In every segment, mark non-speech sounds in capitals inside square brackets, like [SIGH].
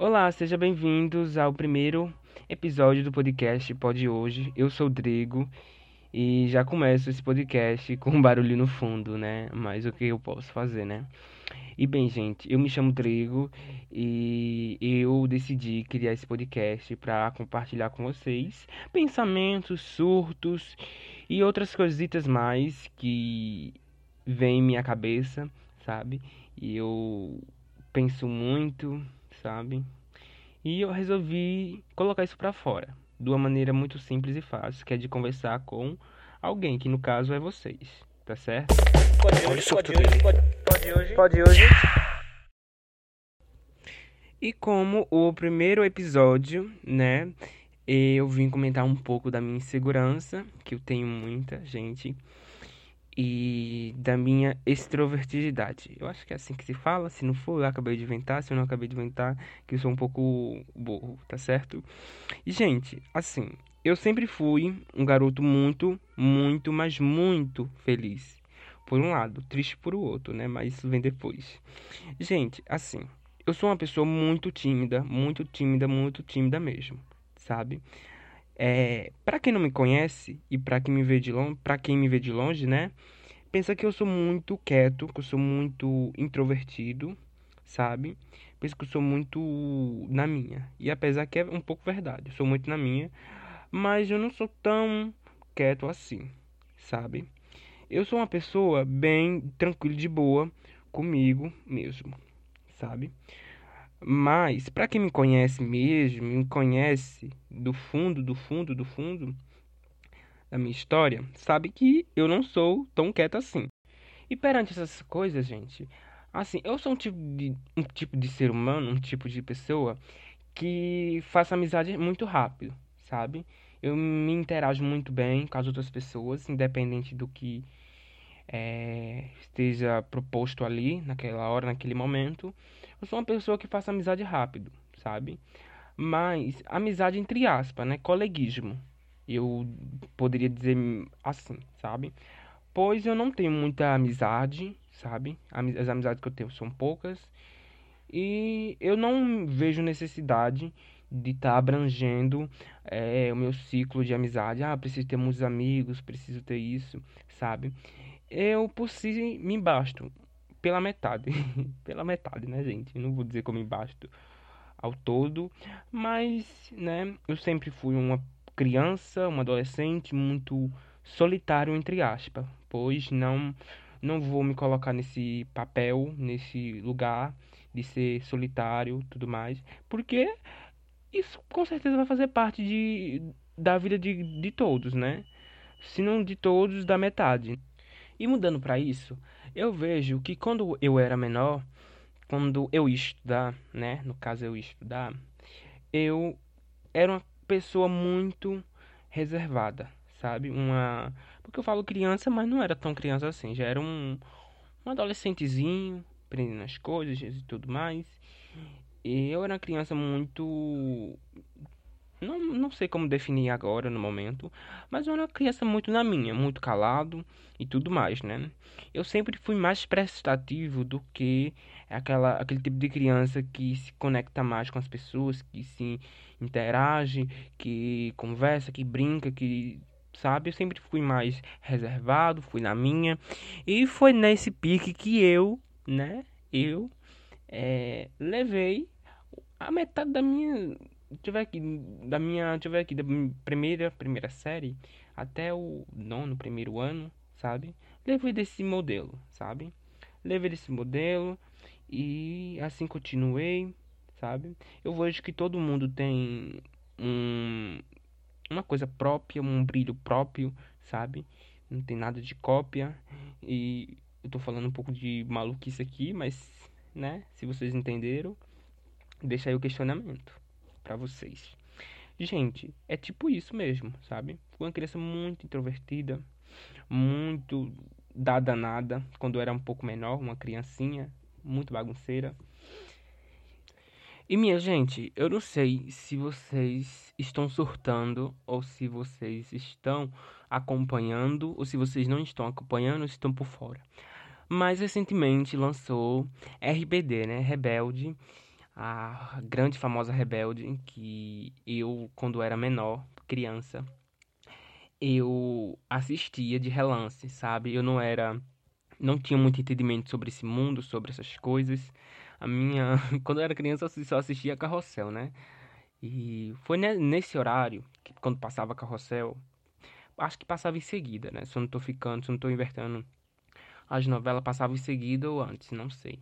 Olá, sejam bem-vindos ao primeiro episódio do podcast Pode Hoje. Eu sou o Drigo e já começo esse podcast com um barulho no fundo, né? Mas o que eu posso fazer, né? E bem, gente, eu me chamo Drigo e eu decidi criar esse podcast para compartilhar com vocês pensamentos, surtos e outras coisitas mais que vêm em minha cabeça, sabe? E eu penso muito sabe? E eu resolvi colocar isso para fora, de uma maneira muito simples e fácil, que é de conversar com alguém, que no caso é vocês, tá certo? Pode hoje, pode hoje, pode, pode hoje, pode hoje. E como o primeiro episódio, né, eu vim comentar um pouco da minha insegurança, que eu tenho muita, gente e da minha extrovertibilidade. Eu acho que é assim que se fala, se não for, eu acabei de inventar, se eu não acabei de inventar, que eu sou um pouco burro, tá certo? E, gente, assim, eu sempre fui um garoto muito, muito, mas muito feliz. Por um lado, triste por o outro, né? Mas isso vem depois. Gente, assim, eu sou uma pessoa muito tímida, muito tímida, muito tímida mesmo, sabe? É, para quem não me conhece e para quem me vê de longe, para quem me vê de longe, né, pensa que eu sou muito quieto, que eu sou muito introvertido, sabe? Pensa que eu sou muito na minha. E apesar que é um pouco verdade, eu sou muito na minha, mas eu não sou tão quieto assim, sabe? Eu sou uma pessoa bem tranquila de boa comigo mesmo, sabe? Mas, para quem me conhece mesmo, me conhece do fundo, do fundo, do fundo da minha história, sabe que eu não sou tão quieto assim. E perante essas coisas, gente, assim, eu sou um tipo de, um tipo de ser humano, um tipo de pessoa que faço amizade muito rápido, sabe? Eu me interajo muito bem com as outras pessoas, independente do que é, esteja proposto ali, naquela hora, naquele momento. Eu sou uma pessoa que faço amizade rápido, sabe? Mas amizade entre aspas, né? Coleguismo. Eu poderia dizer assim, sabe? Pois eu não tenho muita amizade, sabe? As amizades que eu tenho são poucas. E eu não vejo necessidade de estar tá abrangendo é, o meu ciclo de amizade. Ah, preciso ter muitos amigos, preciso ter isso, sabe? eu por si me basto pela metade. [LAUGHS] pela metade, né, gente? Não vou dizer me basto ao todo, mas, né, eu sempre fui uma criança, uma adolescente muito solitário entre aspas, pois não não vou me colocar nesse papel, nesse lugar de ser solitário, tudo mais, porque isso com certeza vai fazer parte de da vida de, de todos, né? Se não de todos, da metade. E mudando para isso, eu vejo que quando eu era menor, quando eu ia estudar, né, no caso eu ia estudar, eu era uma pessoa muito reservada, sabe? Uma porque eu falo criança, mas não era tão criança assim, já era um, um adolescentezinho, aprendendo as coisas e tudo mais. E eu era uma criança muito não, não sei como definir agora no momento, mas eu era uma criança muito na minha, muito calado e tudo mais, né? Eu sempre fui mais prestativo do que aquela, aquele tipo de criança que se conecta mais com as pessoas, que se interage, que conversa, que brinca, que sabe? Eu sempre fui mais reservado, fui na minha. E foi nesse pique que eu, né? Eu é, levei a metade da minha tiver aqui da minha, tiver aqui da primeira primeira série até o nono primeiro ano, sabe? Levei desse modelo, sabe? Levei desse modelo e assim continuei, sabe? Eu vejo que todo mundo tem um uma coisa própria, um brilho próprio, sabe? Não tem nada de cópia e eu tô falando um pouco de maluquice aqui, mas, né, se vocês entenderam, deixa aí o questionamento para vocês. Gente, é tipo isso mesmo, sabe? Fui uma criança muito introvertida, muito dada nada quando eu era um pouco menor, uma criancinha, muito bagunceira. E minha gente, eu não sei se vocês estão surtando ou se vocês estão acompanhando ou se vocês não estão acompanhando estão por fora. Mas recentemente lançou RBD, né? Rebelde a grande famosa Rebelde, que eu, quando era menor, criança, eu assistia de relance, sabe? Eu não era. Não tinha muito entendimento sobre esse mundo, sobre essas coisas. A minha. [LAUGHS] Quando eu era criança, eu só assistia Carrossel, né? E foi nesse horário, que quando passava Carrossel, acho que passava em seguida, né? Se eu não tô ficando, se eu não tô invertendo. As novelas passavam em seguida ou antes, não sei.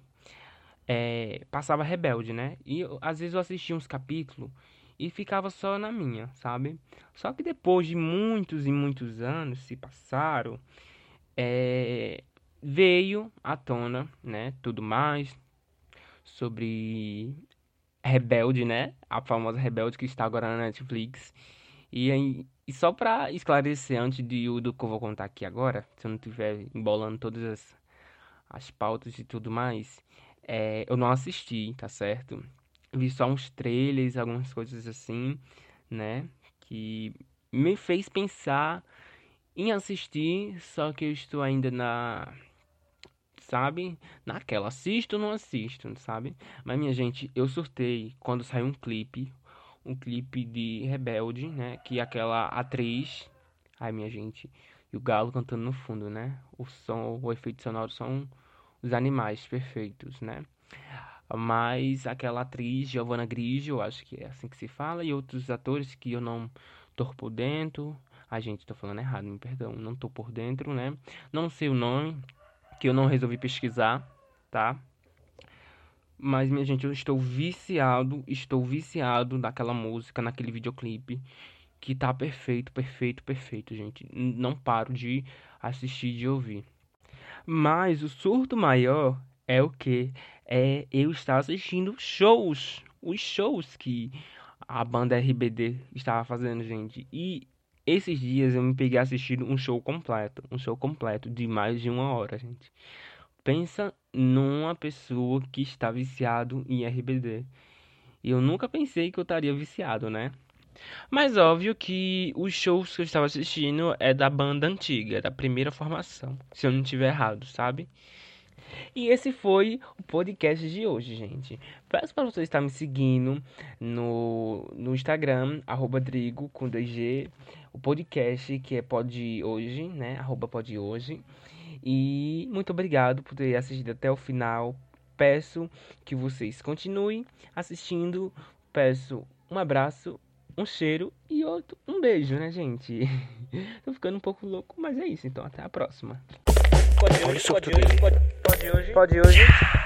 É, passava Rebelde, né? E às vezes eu assistia uns capítulos e ficava só na minha, sabe? Só que depois de muitos e muitos anos se passaram, é, veio à tona, né? Tudo mais sobre Rebelde, né? A famosa Rebelde que está agora na Netflix. E, e só pra esclarecer antes de, do que eu vou contar aqui agora, se eu não estiver embolando todas as, as pautas e tudo mais, é, eu não assisti, tá certo? Vi só uns trailers, algumas coisas assim, né? Que me fez pensar em assistir, só que eu estou ainda na. Sabe? Naquela, assisto ou não assisto, sabe? Mas, minha gente, eu surtei quando saiu um clipe um clipe de Rebelde, né? Que aquela atriz. Ai, minha gente. E o galo cantando no fundo, né? O som, o efeito sonoro são os animais perfeitos, né? Mas aquela atriz, Giovanna Grigio, acho que é assim que se fala, e outros atores que eu não tô por dentro. A gente, tô falando errado, me perdão, não tô por dentro, né? Não sei o nome, que eu não resolvi pesquisar, tá? Mas, minha gente, eu estou viciado, estou viciado naquela música, naquele videoclipe, que tá perfeito, perfeito, perfeito, gente. Não paro de assistir, de ouvir. Mas o surto maior é o que? É eu estar assistindo shows, os shows que a banda RBD estava fazendo, gente. E esses dias eu me peguei assistindo um show completo, um show completo de mais de uma hora, gente. Pensa numa pessoa que está viciado em RBD. Eu nunca pensei que eu estaria viciado, né? Mas óbvio que os shows que eu estava assistindo é da banda antiga, da primeira formação, se eu não estiver errado, sabe? E esse foi o podcast de hoje, gente. Peço para você estar me seguindo no, no Instagram, arroba Drigo, com 2G, o podcast que é Pod Hoje, né? Arroba Hoje. E muito obrigado por ter assistido até o final. Peço que vocês continuem assistindo. Peço um abraço, um cheiro e outro um beijo, né, gente? [LAUGHS] Tô ficando um pouco louco, mas é isso. Então, até a próxima. Pode hoje, pode hoje, pode hoje, pode hoje.